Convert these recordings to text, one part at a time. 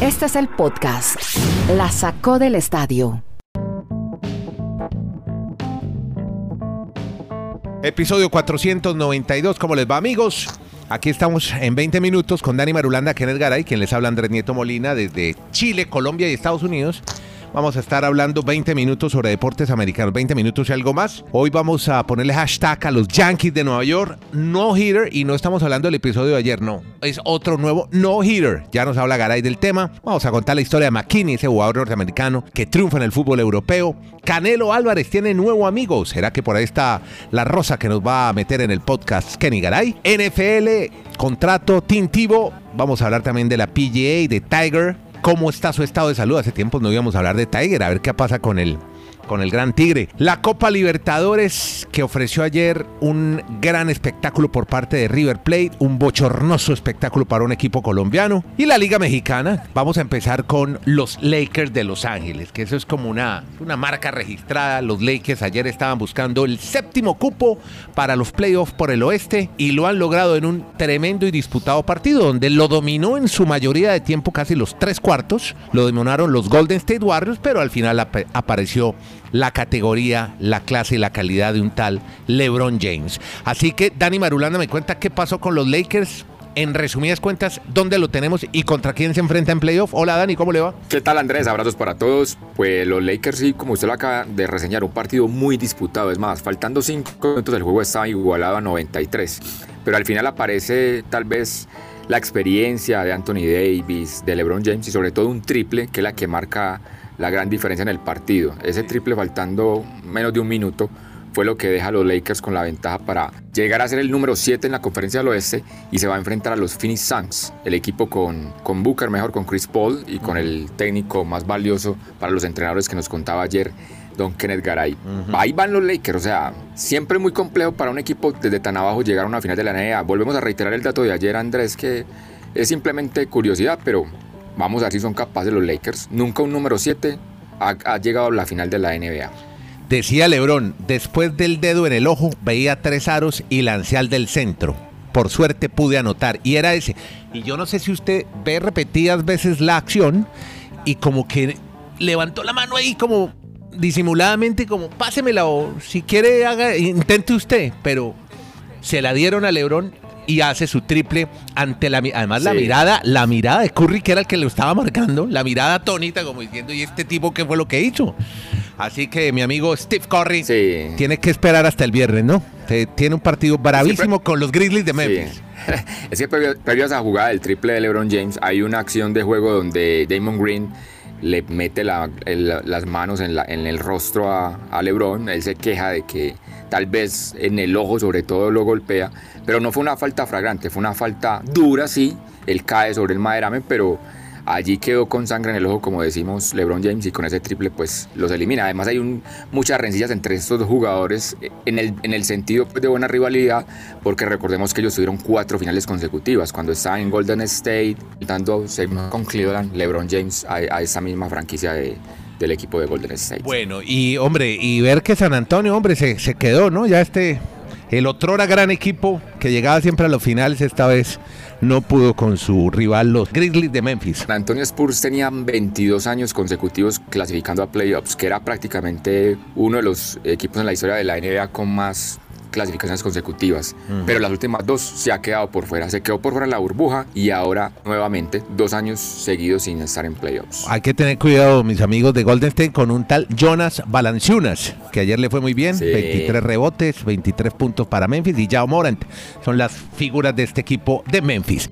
Este es el podcast. La sacó del estadio. Episodio 492, ¿cómo les va amigos? Aquí estamos en 20 minutos con Dani Marulanda, Kenneth Garay, quien les habla Andrés Nieto Molina desde Chile, Colombia y Estados Unidos. Vamos a estar hablando 20 minutos sobre deportes americanos, 20 minutos y algo más. Hoy vamos a ponerle hashtag a los Yankees de Nueva York, no hitter, y no estamos hablando del episodio de ayer, no. Es otro nuevo no hitter. Ya nos habla Garay del tema. Vamos a contar la historia de McKinney, ese jugador norteamericano que triunfa en el fútbol europeo. Canelo Álvarez tiene nuevo amigo. ¿Será que por ahí está la rosa que nos va a meter en el podcast Kenny Garay? NFL, contrato tintivo. Vamos a hablar también de la PGA, de Tiger cómo está su estado de salud. Hace tiempo no íbamos a hablar de Tiger, a ver qué pasa con él con el Gran Tigre. La Copa Libertadores que ofreció ayer un gran espectáculo por parte de River Plate, un bochornoso espectáculo para un equipo colombiano. Y la Liga Mexicana, vamos a empezar con los Lakers de Los Ángeles, que eso es como una, una marca registrada. Los Lakers ayer estaban buscando el séptimo cupo para los playoffs por el oeste y lo han logrado en un tremendo y disputado partido donde lo dominó en su mayoría de tiempo, casi los tres cuartos. Lo dominaron los Golden State Warriors, pero al final ap apareció la categoría, la clase y la calidad de un tal LeBron James. Así que Dani Marulanda me cuenta qué pasó con los Lakers. En resumidas cuentas, ¿dónde lo tenemos y contra quién se enfrenta en playoff? Hola Dani, ¿cómo le va? ¿Qué tal Andrés? Abrazos para todos. Pues los Lakers, sí, como usted lo acaba de reseñar, un partido muy disputado. Es más, faltando 5 minutos el juego estaba igualado a 93. Pero al final aparece tal vez la experiencia de Anthony Davis, de LeBron James y sobre todo un triple que es la que marca la gran diferencia en el partido. Ese triple faltando menos de un minuto fue lo que deja a los Lakers con la ventaja para llegar a ser el número 7 en la conferencia del oeste y se va a enfrentar a los Phoenix Suns, el equipo con, con Booker mejor, con Chris Paul y con el técnico más valioso para los entrenadores que nos contaba ayer, Don Kenneth Garay. Ahí van los Lakers, o sea, siempre muy complejo para un equipo desde tan abajo llegar a una final de la NBA. Volvemos a reiterar el dato de ayer, Andrés, que es simplemente curiosidad, pero Vamos a ver si son capaces los Lakers. Nunca un número 7 ha, llegado a la final de la NBA. Decía Lebron, después del dedo en el ojo veía tres aros y lancé al del centro. Por suerte pude anotar y era ese. Y yo no sé si usted ve repetidas veces la acción y como que levantó la mano ahí como disimuladamente como pásemela o si quiere haga intente usted, pero se la dieron a Lebron y hace su triple ante la además la mirada, la mirada de Curry que era el que le estaba marcando, la mirada atónita como diciendo, ¿y este tipo qué fue lo que hizo? Así que mi amigo Steve Curry tiene que esperar hasta el viernes, ¿no? Tiene un partido bravísimo con los Grizzlies de Memphis. Es que previo, a esa jugada del triple de LeBron James, hay una acción de juego donde Damon Green le mete las manos en, el rostro a, a, LeBron. Él se queja de que tal vez en el ojo sobre todo lo golpea, pero no fue una falta fragrante, fue una falta dura, sí. Él cae sobre el maderamen, pero allí quedó con sangre en el ojo, como decimos LeBron James, y con ese triple pues los elimina. Además hay muchas rencillas entre estos dos jugadores en el, en el sentido pues, de buena rivalidad, porque recordemos que ellos tuvieron cuatro finales consecutivas, cuando estaban en Golden State, dando con Cleveland, LeBron James a, esa misma franquicia del equipo de Golden State. Bueno, y hombre, y ver que San Antonio, hombre, se, se quedó, ¿no? Ya este, el otro era gran equipo que llegaba siempre a los finales, esta vez no pudo con su rival, los Grizzlies de Memphis. Antonio Spurs tenían 22 años consecutivos clasificando a playoffs, que era prácticamente uno de los equipos en la historia de la NBA con más clasificaciones consecutivas, pero las últimas dos se ha quedado por fuera. Se quedó por fuera en la burbuja y ahora nuevamente dos años seguidos sin estar en playoffs. Hay que tener cuidado, mis amigos de Golden State, con un tal Jonas Valanciunas, que ayer le fue muy bien, 23 rebotes, 23 puntos para Memphis y Jao Morant. Son las figuras de este equipo de Memphis.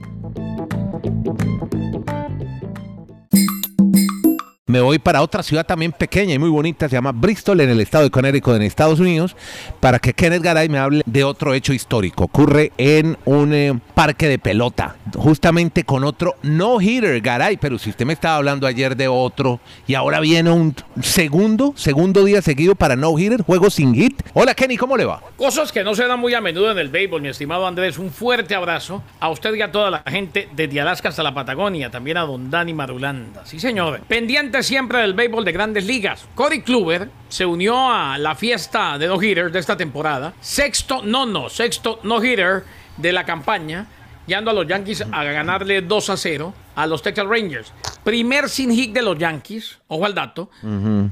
Me voy para otra ciudad también pequeña y muy bonita, se llama Bristol, en el estado de Connecticut, en Estados Unidos, para que Kenneth Garay me hable de otro hecho histórico. Ocurre en un eh, parque de pelota, justamente con otro no-hitter, Garay, pero si usted me estaba hablando ayer de otro y ahora viene un segundo, segundo día seguido para no-hitter, juego sin hit. Hola Kenny, ¿cómo le va? Cosas que no se dan muy a menudo en el béisbol, mi estimado Andrés. Un fuerte abrazo a usted y a toda la gente desde Alaska hasta la Patagonia, también a don Dani Marulanda. Sí, señor. Pendiente siempre del béisbol de grandes ligas. Cody Kluber se unió a la fiesta de no hitters de esta temporada. Sexto, no, no, sexto no hitter de la campaña. Yendo a los Yankees a ganarle 2 a 0 a los Texas Rangers. Primer sin hit de los Yankees, ojo al dato,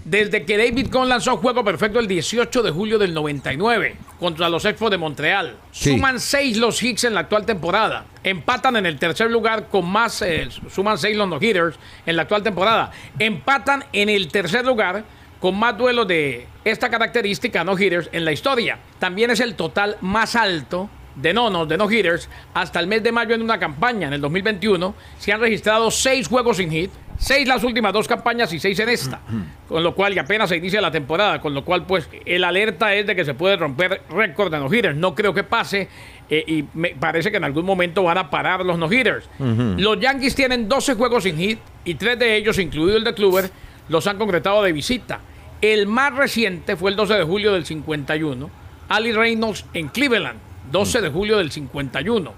desde que David Cohn lanzó juego perfecto el 18 de julio del 99 contra los Expos de Montreal. Sí. Suman seis los hits en la actual temporada. Empatan en el tercer lugar con más, eh, suman seis los no-hitters en la actual temporada. Empatan en el tercer lugar con más duelos de esta característica no-hitters en la historia. También es el total más alto de nonos, de no-hitters, hasta el mes de mayo en una campaña. En el 2021 se han registrado seis juegos sin hit, seis las últimas dos campañas y seis en esta. Con lo cual, y apenas se inicia la temporada, con lo cual, pues, el alerta es de que se puede romper récord de no-hitters. No creo que pase. eh, y me parece que en algún momento van a parar los no-hitters. Los Yankees tienen 12 juegos sin hit y tres de ellos, incluido el de Kluber, los han concretado de visita. El más reciente fue el 12 de julio del 51, Ali Reynolds en Cleveland, 12 de julio del 51.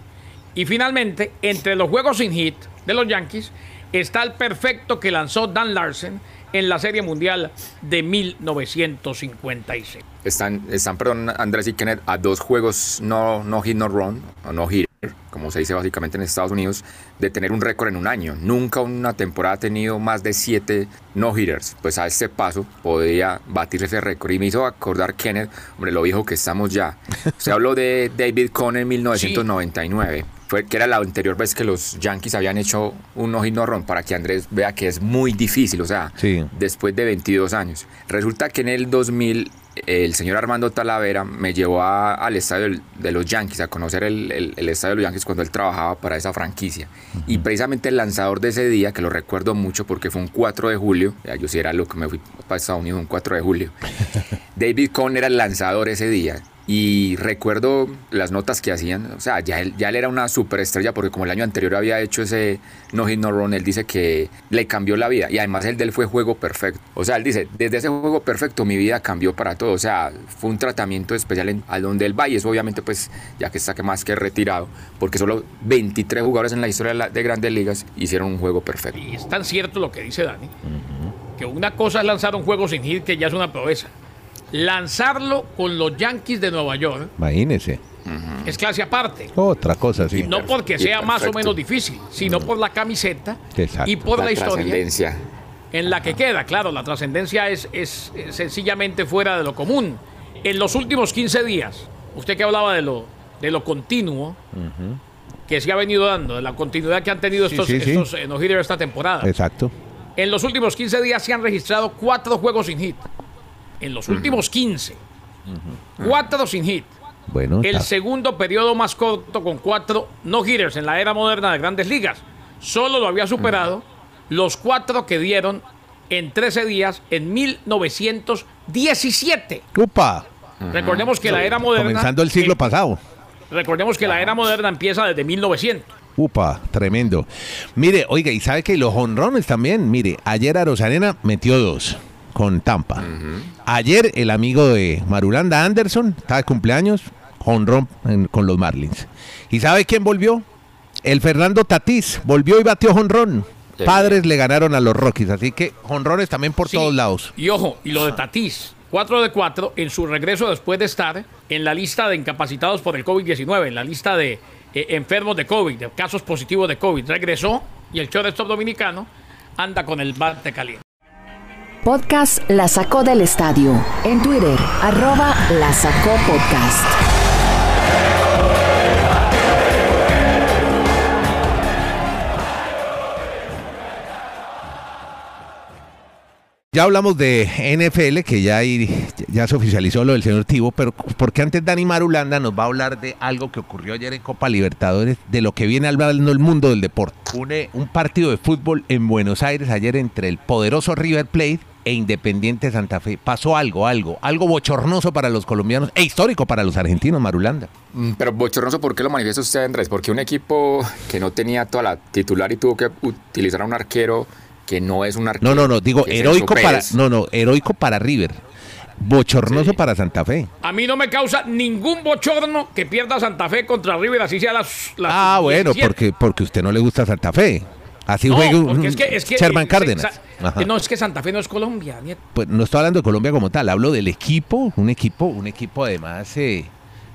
Y finalmente, entre los juegos sin hit de los Yankees, está el perfecto que lanzó Dan Larsen en la Serie Mundial de 1956. Están, están, perdón, Andrés y Kenneth, a dos juegos no, no hit, no run, no hit, como se dice básicamente en Estados Unidos, de tener un récord en un año. Nunca una temporada ha tenido más de siete no-hitters. Pues a este paso podría batir ese récord. Y me hizo acordar, Kenneth, hombre, lo viejo que estamos ya. Se habló de David Cohn en 1999. Fue que era la anterior vez que los Yankees habían hecho un no run para que Andrés vea que es muy difícil, o sea, Sí. después de 22 años. Resulta que en el 2000 el señor Armando Talavera me llevó a- al estadio de los Yankees, a conocer el, el- el estadio de los Yankees cuando él trabajaba para esa franquicia. Y precisamente el lanzador de ese día, que lo recuerdo mucho porque fue un 4 de julio, ya yo sí era lo que me fui para Estados Unidos un 4 de julio, David Cohn era el lanzador ese día. Y recuerdo las notas que hacían, o sea, ya él, ya él era una superestrella porque como el año anterior había hecho ese no hit no run, él dice que le cambió la vida y además el de él fue juego perfecto. O sea, él dice, desde ese juego perfecto mi vida cambió para todo, o sea, fue un tratamiento especial en, a donde él va y es obviamente pues ya que está que más que retirado, porque solo 23 jugadores en la historia de, la- de grandes ligas hicieron un juego perfecto. Y es tan cierto lo que dice Dani, que una cosa es lanzar un juego sin hit, que ya es una proeza. Lanzarlo con los Yankees de Nueva York Imagínese. es clase aparte. Otra cosa, sí. No porque sea más o menos difícil, sino por la camiseta Exacto. y por la, historia trascendencia. en la que queda. Claro, la trascendencia es, es sencillamente fuera de lo común. En los últimos 15 días, usted que hablaba de lo, de lo continuo que se ha venido dando, de la continuidad que han tenido Sí, estos, sí, sí. estos eh, no-hitters esta temporada. Exacto. En los últimos 15 días se han registrado cuatro juegos sin hit. En los últimos 15. Cuatro sin hit. Bueno, El segundo periodo más corto con cuatro no-hitters en la era moderna de grandes ligas. Solo lo había superado los cuatro que dieron en 13 días en 1917. ¡Upa! Recordemos que la era moderna. Comenzando el siglo eh, pasado. Recordemos que la era moderna empieza desde 1900. Upa, tremendo. Mire, oiga, y sabe que los honrones también. Mire, ayer Arozarena metió dos con Tampa. Ayer el amigo de Marulanda Anderson, está de cumpleaños, honrón en- con los Marlins. ¿Y sabe quién volvió? El Fernando Tatís volvió y batió honrón. Qué Padres le ganaron a los Rockies, así que honrones también por Sí. todos lados. Y ojo, y lo de Tatís, 4 de 4 en su regreso después de estar en la lista de incapacitados por el COVID-19, en la lista de eh, enfermos de COVID, de casos positivos de COVID. Regresó y el shortstop dominicano anda con el bate caliente. Podcast La Sacó del Estadio. En Twitter, arroba La Sacó Podcast. Ya hablamos de NFL, que ya, hay- ya se oficializó lo del señor Tivo, pero porque antes Dani Marulanda nos va a hablar de algo que ocurrió ayer en Copa Libertadores, de lo que viene hablando el mundo del deporte. Un, un partido de fútbol en Buenos Aires ayer entre el poderoso River Plate e Independiente Santa Fe. Pasó algo, algo, algo bochornoso para los colombianos e histórico para los argentinos, Marulanda. Mm, Pero bochornoso, ¿por qué lo manifiesta usted, Andrés? Porque un equipo que no tenía toda la titular y tuvo que utilizar a un arquero que no es un arquero. No, no, no, digo heroico para, no, no, heroico para River. Bochornoso Sí. para Santa Fe. A mí no me causa ningún bochorno que pierda Santa Fe contra River, así sea las. las Ah, bueno, 17. porque porque usted no le gusta Santa Fe. Así No, juega es que, es que Sherman Cárdenas. Ajá. No, es que Santa Fe no es Colombia, nieto. Pues no estoy hablando de Colombia como tal, hablo del equipo, un equipo, un equipo además eh,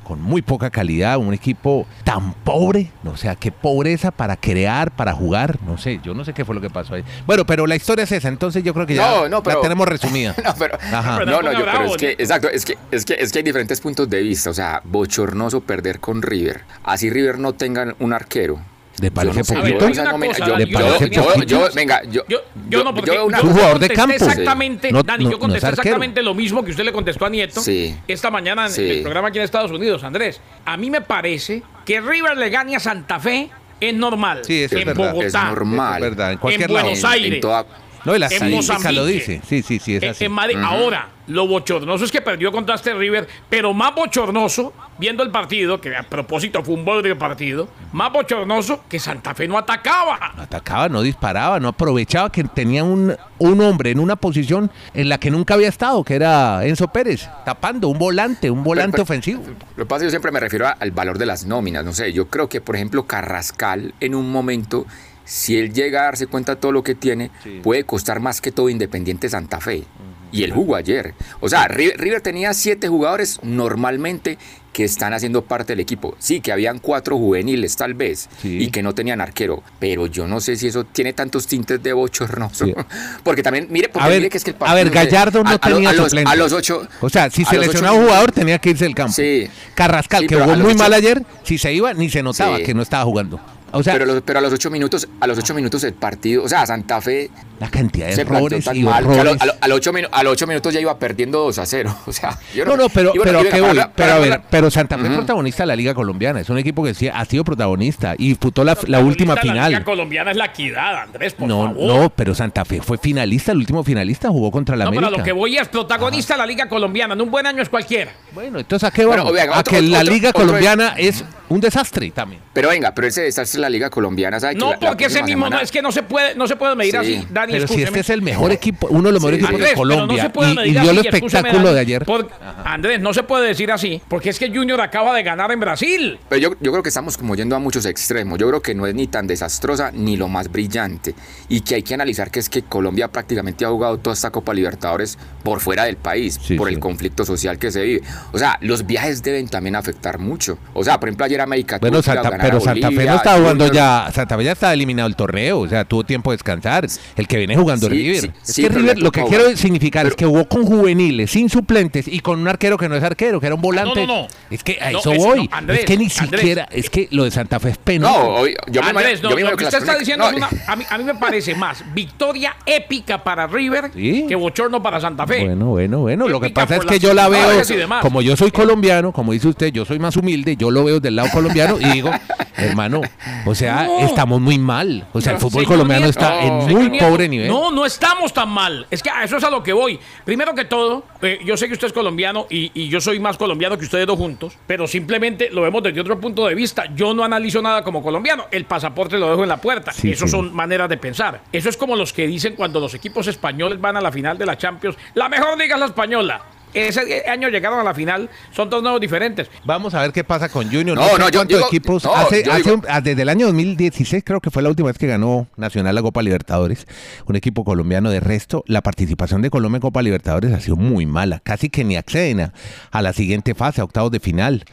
con muy poca calidad, un equipo tan pobre, o sea, qué pobreza para crear, para jugar, no sé, yo no sé qué fue lo que pasó ahí. Bueno, pero la historia es esa, entonces yo creo que ya No, no, pero- la tenemos resumida. No, pero, Ajá. Pero no, no, yo, pero es que, exacto, es que, es que, es que hay diferentes puntos de vista. O sea, bochornoso perder con River. Así River no tenga un arquero. ¿Le Yo parece no sé, poquito? yo yo- ¿le yo- parece yo- poquito? yo- venga, yo, Yo, yo no, porque yo una- Es un yo jugador de contesté campo. Exactamente, No- Dani, no- yo contesté es exactamente lo mismo que usted le contestó a Nieto Sí. esta mañana en Sí. el programa aquí en Estados Unidos, Andrés. A mí me parece que River le gane a Santa Fe es normal. Sí, eso es en verdad. Bogotá, Es normal. Es verdad, en en cualquier lado. Buenos En- en Aires. toda- No, y la en Mozambique. lo dice. Sí, sí, sí, es en- así. en Madrid. Ahora, lo bochornoso es que perdió contra este River, pero más bochornoso, viendo el partido, que a propósito fue un borde de partido, más bochornoso que Santa Fe no atacaba. atacaba, no disparaba, no aprovechaba que tenía un, un hombre en una posición en la que nunca había estado, que era Enzo Pérez, tapando un volante, un volante Pero- ofensivo. Lo que pasa es que yo siempre me refiero a- al valor de las nóminas. No sé, yo creo que, por ejemplo, Carrascal en un momento, si él llega a darse cuenta de todo lo que tiene, puede costar más que todo Independiente Santa Fe. Y él jugó ayer. O sea, River, River tenía siete jugadores normalmente que están haciendo parte del equipo. Sí, que habían cuatro juveniles tal vez Sí. y que no tenían arquero. Pero yo no sé si eso tiene tantos tintes de bochornoso. Sí. Porque también, mire, porque A ver, mire que es que el a ver, partido, no sé, Gallardo no a- tenía a los, suplente. a los ocho. O sea, si se lesionaba un jugador tenía que irse del campo. Sí. Carrascal, que jugó muy ocho- mal ayer, si se iba ni se notaba que no estaba jugando. O sea, pero, los- pero a los ocho minutos, a los ocho minutos el partido, o sea, Santa Fe la cantidad de errores y mal que a, lo- a lo- a los ocho a los ocho minutos ya iba perdiendo 2 a 0. O sea, yo No, no, pero, bueno, pero ¿a qué para voy? Pero a ver, pero Santa Fe es Ujú. protagonista de la Liga Colombiana. Es un equipo que sí ha sido protagonista y disputó la, la última La Liga final. colombiana es la equidad, Andrés, por No, favor. no, pero Santa Fe fue finalista, el último finalista jugó contra la No, pero América. a lo que voy es protagonista de la Liga colombiana. En un buen año es cualquiera. Bueno, entonces ¿a qué Bueno, vamos? a otro- que la otro- Liga otro- Colombiana es un desastre también. Pero venga, pero ese desastre de la Liga Colombiana, ¿sabe? No, la- la porque ese próxima mismo no semana- es que no se puede, no se puede medir Sí. así, Dani, Pero si escúcheme. este es el mejor equipo, uno de los mejores Sí. equipos Andrés, de Colombia pero no se puede y, y dio así, el espectáculo Dani, de ayer. por- Andrés, no se puede decir así, porque es que Junior acaba de ganar en Brasil. Pero yo, yo creo que estamos como yendo a muchos extremos. Yo creo que no es ni tan desastrosa ni lo más brillante. Y que hay que analizar que es que Colombia prácticamente ha jugado toda esta Copa Libertadores por fuera del país, Sí, por sí. el conflicto social que se vive. O sea, los viajes deben también afectar mucho. O sea, por ejemplo, ayer América Bueno, Santa, pero Santa Fe no está jugando Junior- ya, Santa Fe ya está eliminado del torneo, o sea, tuvo tiempo de descansar. El que viene jugando Sí, River. sí, es sí, que River, lo que quiero significar es que jugó con juveniles, sin suplentes y con un arquero que no es arquero, que era un volante. no, no. Es que a No, eso voy. no, Andrés, es que ni Andrés. siquiera, es que lo de Santa Fe es penoso. No, hoy- yo me Andrés, no, yo me lo que usted está diciendo no, es una, a mí, a mí me parece más victoria épica para River Sí. que bochorno para Santa Fe. Bueno, bueno, bueno. Lo que pasa es que yo la veo, como yo soy colombiano, como dice usted, yo soy más humilde, yo lo veo del lado colombiano y digo, hermano, o sea, No. estamos muy mal. O sea, el fútbol Señor colombiano Nieto, está en muy Nieto, pobre nivel. No, no estamos tan mal. Es que a eso es a lo que voy. Primero que todo, eh, yo sé que usted es colombiano y, y yo soy más colombiano que ustedes dos juntos, pero simplemente lo vemos desde otro punto de vista. Yo no analizo nada como colombiano. El pasaporte lo dejo en la puerta. Sí, Eso sí. son maneras de pensar. Eso es como los que dicen cuando los equipos españoles van a la final de la Champions. La mejor liga es la española. Ese año llegaron a la final, son torneos diferentes. Vamos a ver qué pasa con Junior. No, sé no, yo cuántos digo- equipos. no, hace, yo hace digo- un- ah, desde el año 2016 creo que fue la última vez que ganó Nacional la Copa Libertadores. Un equipo colombiano de resto. La participación de Colombia en Copa Libertadores ha sido muy mala. Casi que ni acceden a, a la siguiente fase, a octavos de final.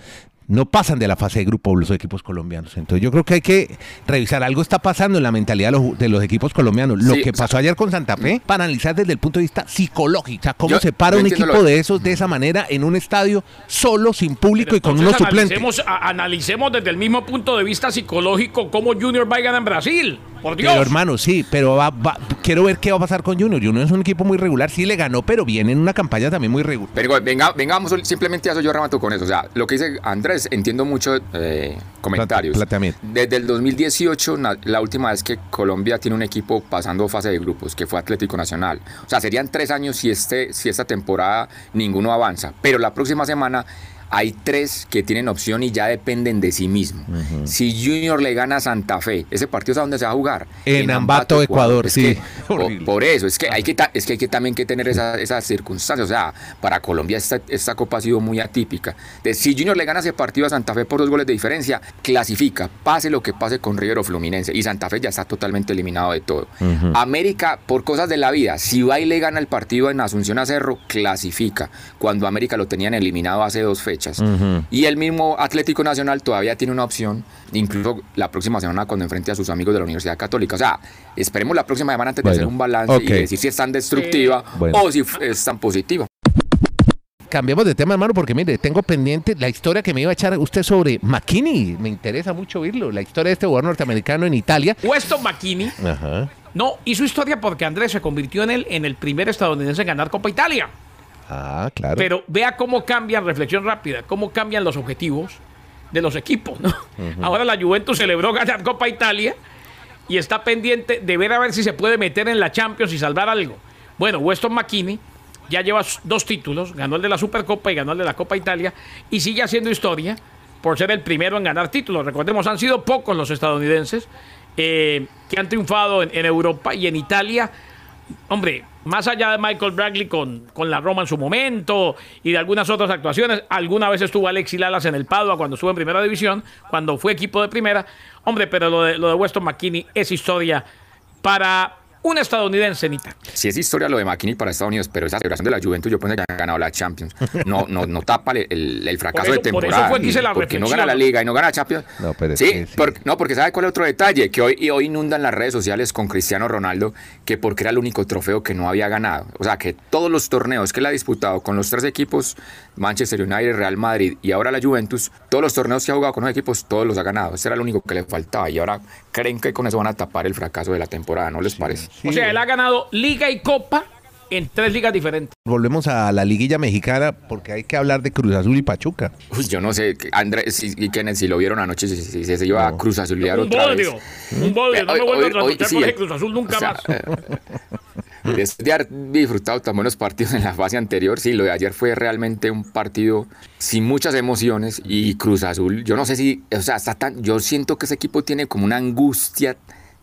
No pasan de la fase de grupo los equipos colombianos. Entonces yo creo que hay que revisar. Algo está pasando en la mentalidad de los, de los equipos colombianos. Lo Sí, que o sea- pasó ayer con Santa Fe, para analizar desde el punto de vista psicológico. O sea, cómo Yo- se para un equipo lo- de esos de esa manera en un estadio solo, sin público y con unos Entonces, suplentes. analicemos, a- analicemos desde el mismo punto de vista psicológico cómo Junior va a ganar en Brasil. Por Dios. Pero hermano, sí, pero va- va- quiero ver qué va a pasar con Junior. Junior es un equipo muy regular, sí le ganó, pero viene en una campaña también muy regular. Pero venga, vengamos simplemente a eso, yo remato con eso. O sea, lo que dice Andrés, entiendo mucho eh, comentarios. Planteamiento. Desde el 2018, na- la última vez que Colombia tiene un equipo pasando fase de grupos, que fue Atlético Nacional. O sea, serían tres años si, este, si esta temporada ninguno avanza. Pero la próxima semana hay tres que tienen opción y ya dependen de sí mismos. Si Junior le gana a Santa Fe, ese partido es a dónde se va a jugar. En Ambato, Ecuador, Es sí. que, por, eso, es que hay que, ta- es que hay que también que tener esa- esas circunstancias. O sea, para Colombia esta, esta copa ha sido muy atípica. De, si Junior le gana ese partido a Santa Fe por dos goles de diferencia, clasifica, pase lo que pase con River o Fluminense. Y Santa Fe ya está totalmente eliminado de todo. América, por cosas de la vida, si va y le gana el partido en Asunción a Cerro, clasifica. Cuando América lo tenían eliminado hace dos fechas. Fechas. Y el mismo Atlético Nacional todavía tiene una opción, incluso la próxima semana cuando enfrente a sus amigos de la Universidad Católica. O sea, esperemos la próxima semana antes de Bueno, hacer un balance ok. y decir si es tan destructiva Bueno. o si es tan positiva. Cambiamos de tema, hermano, porque mire, tengo pendiente la historia que me iba a echar usted sobre McKinney. Me interesa mucho oírlo. La historia de este jugador norteamericano en Italia. Weston McKinney Ajá. no hizo historia porque Andrés se convirtió en el, en el primer estadounidense en ganar Copa Italia. Ah, claro. Pero vea cómo cambian, reflexión rápida, cómo cambian los objetivos de los equipos. ¿no? Ahora la Juventus celebró ganar Copa Italia y está pendiente de ver a ver si se puede meter en la Champions y salvar algo. Bueno, Weston McKinney ya lleva dos títulos, ganó el de la Supercopa y ganó el de la Copa Italia y sigue haciendo historia por ser el primero en ganar títulos. Recordemos, han sido pocos los estadounidenses eh, que han triunfado en, en Europa y en Italia. Hombre, más allá de Michael Bradley con, con la Roma en su momento y de algunas otras actuaciones, alguna vez estuvo Alexis Lalas en el Padua cuando estuvo en primera división, cuando fue equipo de primera. Hombre, pero lo de, lo de Weston McKinney es historia para un estadounidense en Italia. Si es historia lo de McKinney para Estados Unidos, pero esa celebración de la Juventus yo pensé que ha ganado la Champions. No, no, no tapa el, el- el fracaso eso- de por eso temporada. fue que hice la porque no gana la Liga y no gana la Champions. No, pero es sí, que sí. porque- no, porque ¿sabe cuál es otro detalle? Que hoy, y hoy inundan las redes sociales con Cristiano Ronaldo, que porque era el único trofeo que no había ganado. O sea, que todos los torneos que él ha disputado con los tres equipos, Manchester United, Real Madrid y ahora la Juventus, todos los torneos que ha jugado con los equipos, todos los ha ganado. Ese era el único que le faltaba. Y ahora creen que con eso van a tapar el fracaso de la temporada, ¿no les parece? O sea, él ha ganado Liga y Copa en tres ligas diferentes. Volvemos a la liguilla mexicana porque hay que hablar de Cruz Azul y Pachuca. Uy, yo no sé, Andrés y y Kenneth, si lo vieron anoche, si, si- si se iba a Cruz Azulear Un otra bodrio, vez. un bodrio. No me Hoy- vuelvo a hoy- sí, con ese el- Cruz Azul nunca o sea, más. Después de haber disfrutado tan buenos partidos en la fase anterior, sí, lo de ayer fue realmente un partido sin muchas emociones y Cruz Azul, yo no sé si, o sea, está tan, yo siento que ese equipo tiene como una angustia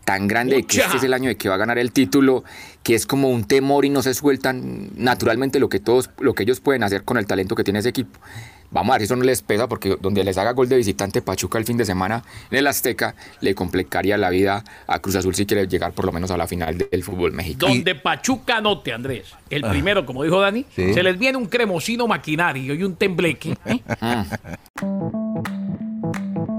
tan grande de que este es el año de que va a ganar el título, que es como un temor y no se sueltan naturalmente lo que todos, lo que ellos pueden hacer con el talento que tiene ese equipo. Vamos a ver si eso no les pesa, porque donde les haga gol de visitante Pachuca el fin de semana en el Azteca, le complicaría la vida a Cruz Azul si quiere llegar por lo menos a la final del fútbol mexicano. Donde Pachuca note, Andrés, el primero, como dijo Dani, Ah. Sí. se les viene un cremosino maquinario y un tembleque. ¿eh?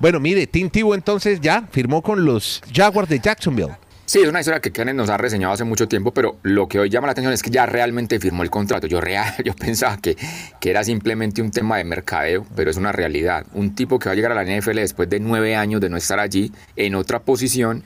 Bueno, mire, Tim Tebow entonces ya firmó con los Jaguars de Jacksonville. Sí, es una historia que Kenneth nos ha reseñado hace mucho tiempo, pero lo que hoy llama la atención es que ya realmente firmó el contrato. Yo, real, yo pensaba que, que era simplemente un tema de mercadeo, pero es una realidad. Un tipo que va a llegar a la NFL después de nueve años de no estar allí, en otra posición,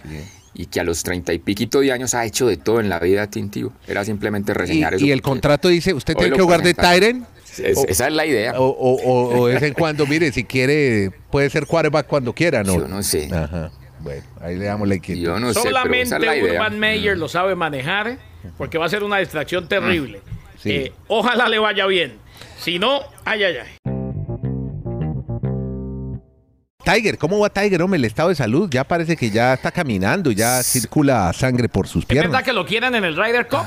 y que a los treinta y piquito de años ha hecho de todo en la vida tintivo. Era simplemente Y, reseñar eso. y el contrato dice, usted tiene que jugar de. Tyren. Es- o- esa es la idea. O, o- o- o de vez en cuando, mire, si quiere, puede ser quarterback cuando quiera, ¿no? Yo no sé. Ajá. Bueno, ahí le damos la inquietud. Yo no sé, pero Solamente esa es. Urban Meyer lo sabe manejar, porque va a ser una distracción terrible. Sí. Eh, ojalá le vaya bien. Si no, ay, ay, ay. Tiger, ¿cómo va Tiger, hombre? El estado de salud ya parece que ya está caminando, ya circula sangre por sus ¿Es verdad piernas. que lo quieren en el Ryder Cup?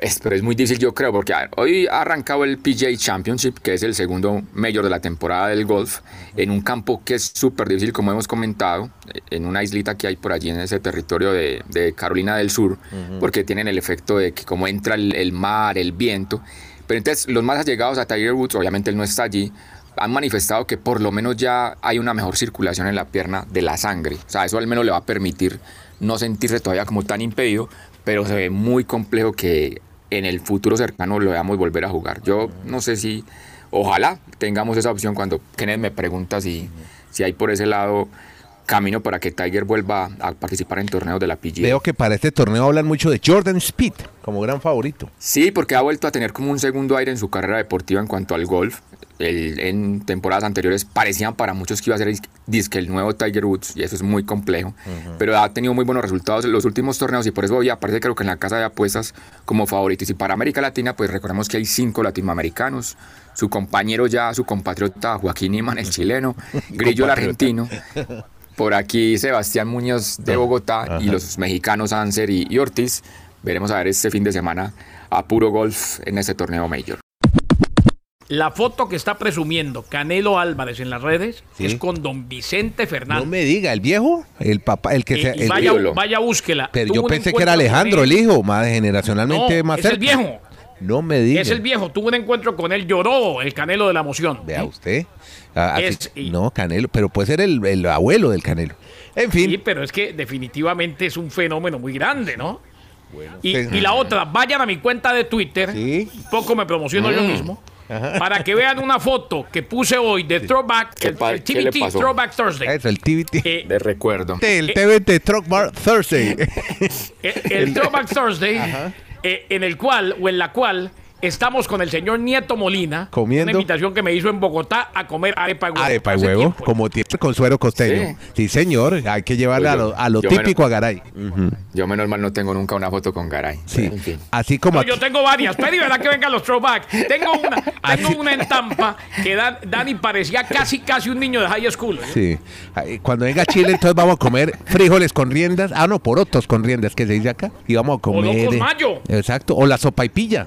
Es, pero es muy difícil, yo creo, porque ver, hoy ha arrancado el PGA Championship, que es el segundo mayor de la temporada del golf, en un campo que es súper difícil, como hemos comentado, en una islita que hay por allí en ese territorio de, de Carolina del Sur, porque tienen el efecto de que como entra el, el mar, el viento. Pero entonces, los más allegados a Tiger Woods, obviamente él no está allí, han manifestado que por lo menos ya hay una mejor circulación en la pierna de la sangre. O sea, eso al menos le va a permitir no sentirse todavía como tan impedido, pero se ve muy complejo que en el futuro cercano lo veamos volver a jugar. Yo no sé si, ojalá tengamos esa opción cuando Kenneth me pregunta si, si hay por ese lado camino para que Tiger vuelva a participar en torneos de la PGA. Veo que para este torneo hablan mucho de Jordan Speed como gran favorito. Sí, porque ha vuelto a tener como un segundo aire en su carrera deportiva en cuanto al golf. El- en temporadas anteriores parecían para muchos que iba a ser disque el nuevo Tiger Woods y eso es muy complejo. Pero ha tenido muy buenos resultados en los últimos torneos y por eso hoy aparece creo que en la casa de apuestas como favorito. Y para América Latina, pues recordemos que hay cinco latinoamericanos. Su compañero ya, su compatriota Joaquín Iman, el chileno, Grillo el argentino. Por aquí Sebastián Muñoz de Bogotá y los mexicanos Anser y, y Ortiz. Veremos a ver este fin de semana a puro golf en este torneo mayor. La foto que está presumiendo Canelo Álvarez en las redes Sí. es con don Vicente No Fernández. me diga, el viejo, el papá, el que sea. y el- vaya, ídolo. vaya, búsquela. pero Tuvo yo pensé que era Alejandro, el hijo, más generacionalmente No, más es el cerca. viejo. No me diga. Es el viejo, tuvo un encuentro con él, lloró el canelo de la emoción. Vea ¿sí? usted. Ah, así- Es- y- no, Canelo, pero puede ser el, el abuelo del Canelo. En fin. Sí, pero es que definitivamente es un fenómeno muy grande, ¿no? y, usted- y la otra, vayan a mi cuenta de Twitter, Sí. Mm. un poco me promociono yo mismo, para que vean una foto que puse hoy de Throwback, ¿Qué el, TBT? Throwback Thursday. Eso, el TVT. Eh, De recuerdo. el TVT Truck Bar Thursday. el, el Throwback Thursday, eh, en el cual, o en la cual, estamos con el señor Nieto Molina, Comiendo. una invitación que me hizo en Bogotá a comer arepa de huevo. Arepa Hace huevo, tiempo. como tiene con suero costeño. Sí, señor, hay que llevarle a Oye, lo, a lo típico menos- a Garay. Yo menos mal no tengo nunca una foto con Garay. Sí, En fin. así como No, yo tengo varias, pero y verá que vengan los throwbacks. Tengo una, Así- tengo una en Tampa que Dan- Dani parecía casi casi un niño de high school. ¿eh? Sí. Cuando venga a Chile, entonces vamos a comer frijoles con riendas. Ah, no, porotos con riendas, que se dice acá. Y vamos a comer. locos eh, mayo. Exacto. O la sopa y pilla.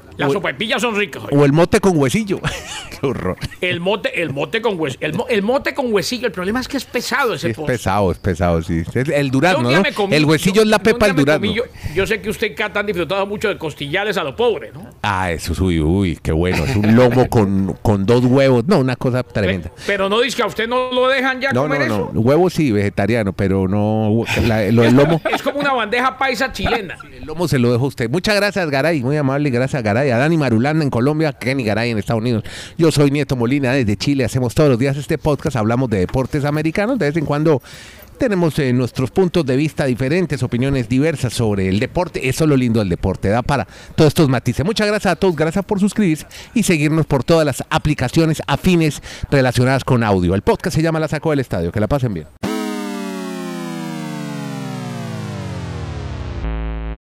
Son ricas. o el mote con huesillo. Qué horror. El mote, el mote con huesillo. El, mo- el mote con huesillo. El problema es que es pesado ese Es postre. pesado, es pesado, sí. Es el comí- el huesillo yo- es la pepa del durazno. comí- Yo, yo sé que usted Cata han disfrutado mucho de costillales a lo pobre, ¿no? Ah, eso es, uy, uy, qué bueno. Es un lomo con, con dos huevos. No, una cosa tremenda. Pe- Pero no dice que a usted no lo dejan ya No, comer no, eso. no. Huevo sí, vegetariano, pero no. la- lo del lomo. Es como una bandeja paisa chilena. El lomo se lo dejo a usted. Muchas gracias, Garay. Muy amable. Gracias, Garay. A Dani Marulanda en Colombia, Kenny Garay en Estados Unidos. Yo soy Nieto Molina desde Chile. Hacemos todos los días este podcast. Hablamos de deportes americanos. De vez en cuando tenemos eh, nuestros puntos de vista diferentes, opiniones diversas sobre el deporte. Eso es lo lindo del deporte. Da para todos estos matices. Muchas gracias a todos. Gracias por suscribirse y seguirnos por todas las aplicaciones afines relacionadas con audio. El podcast se llama La Saco del Estadio. Que la pasen bien.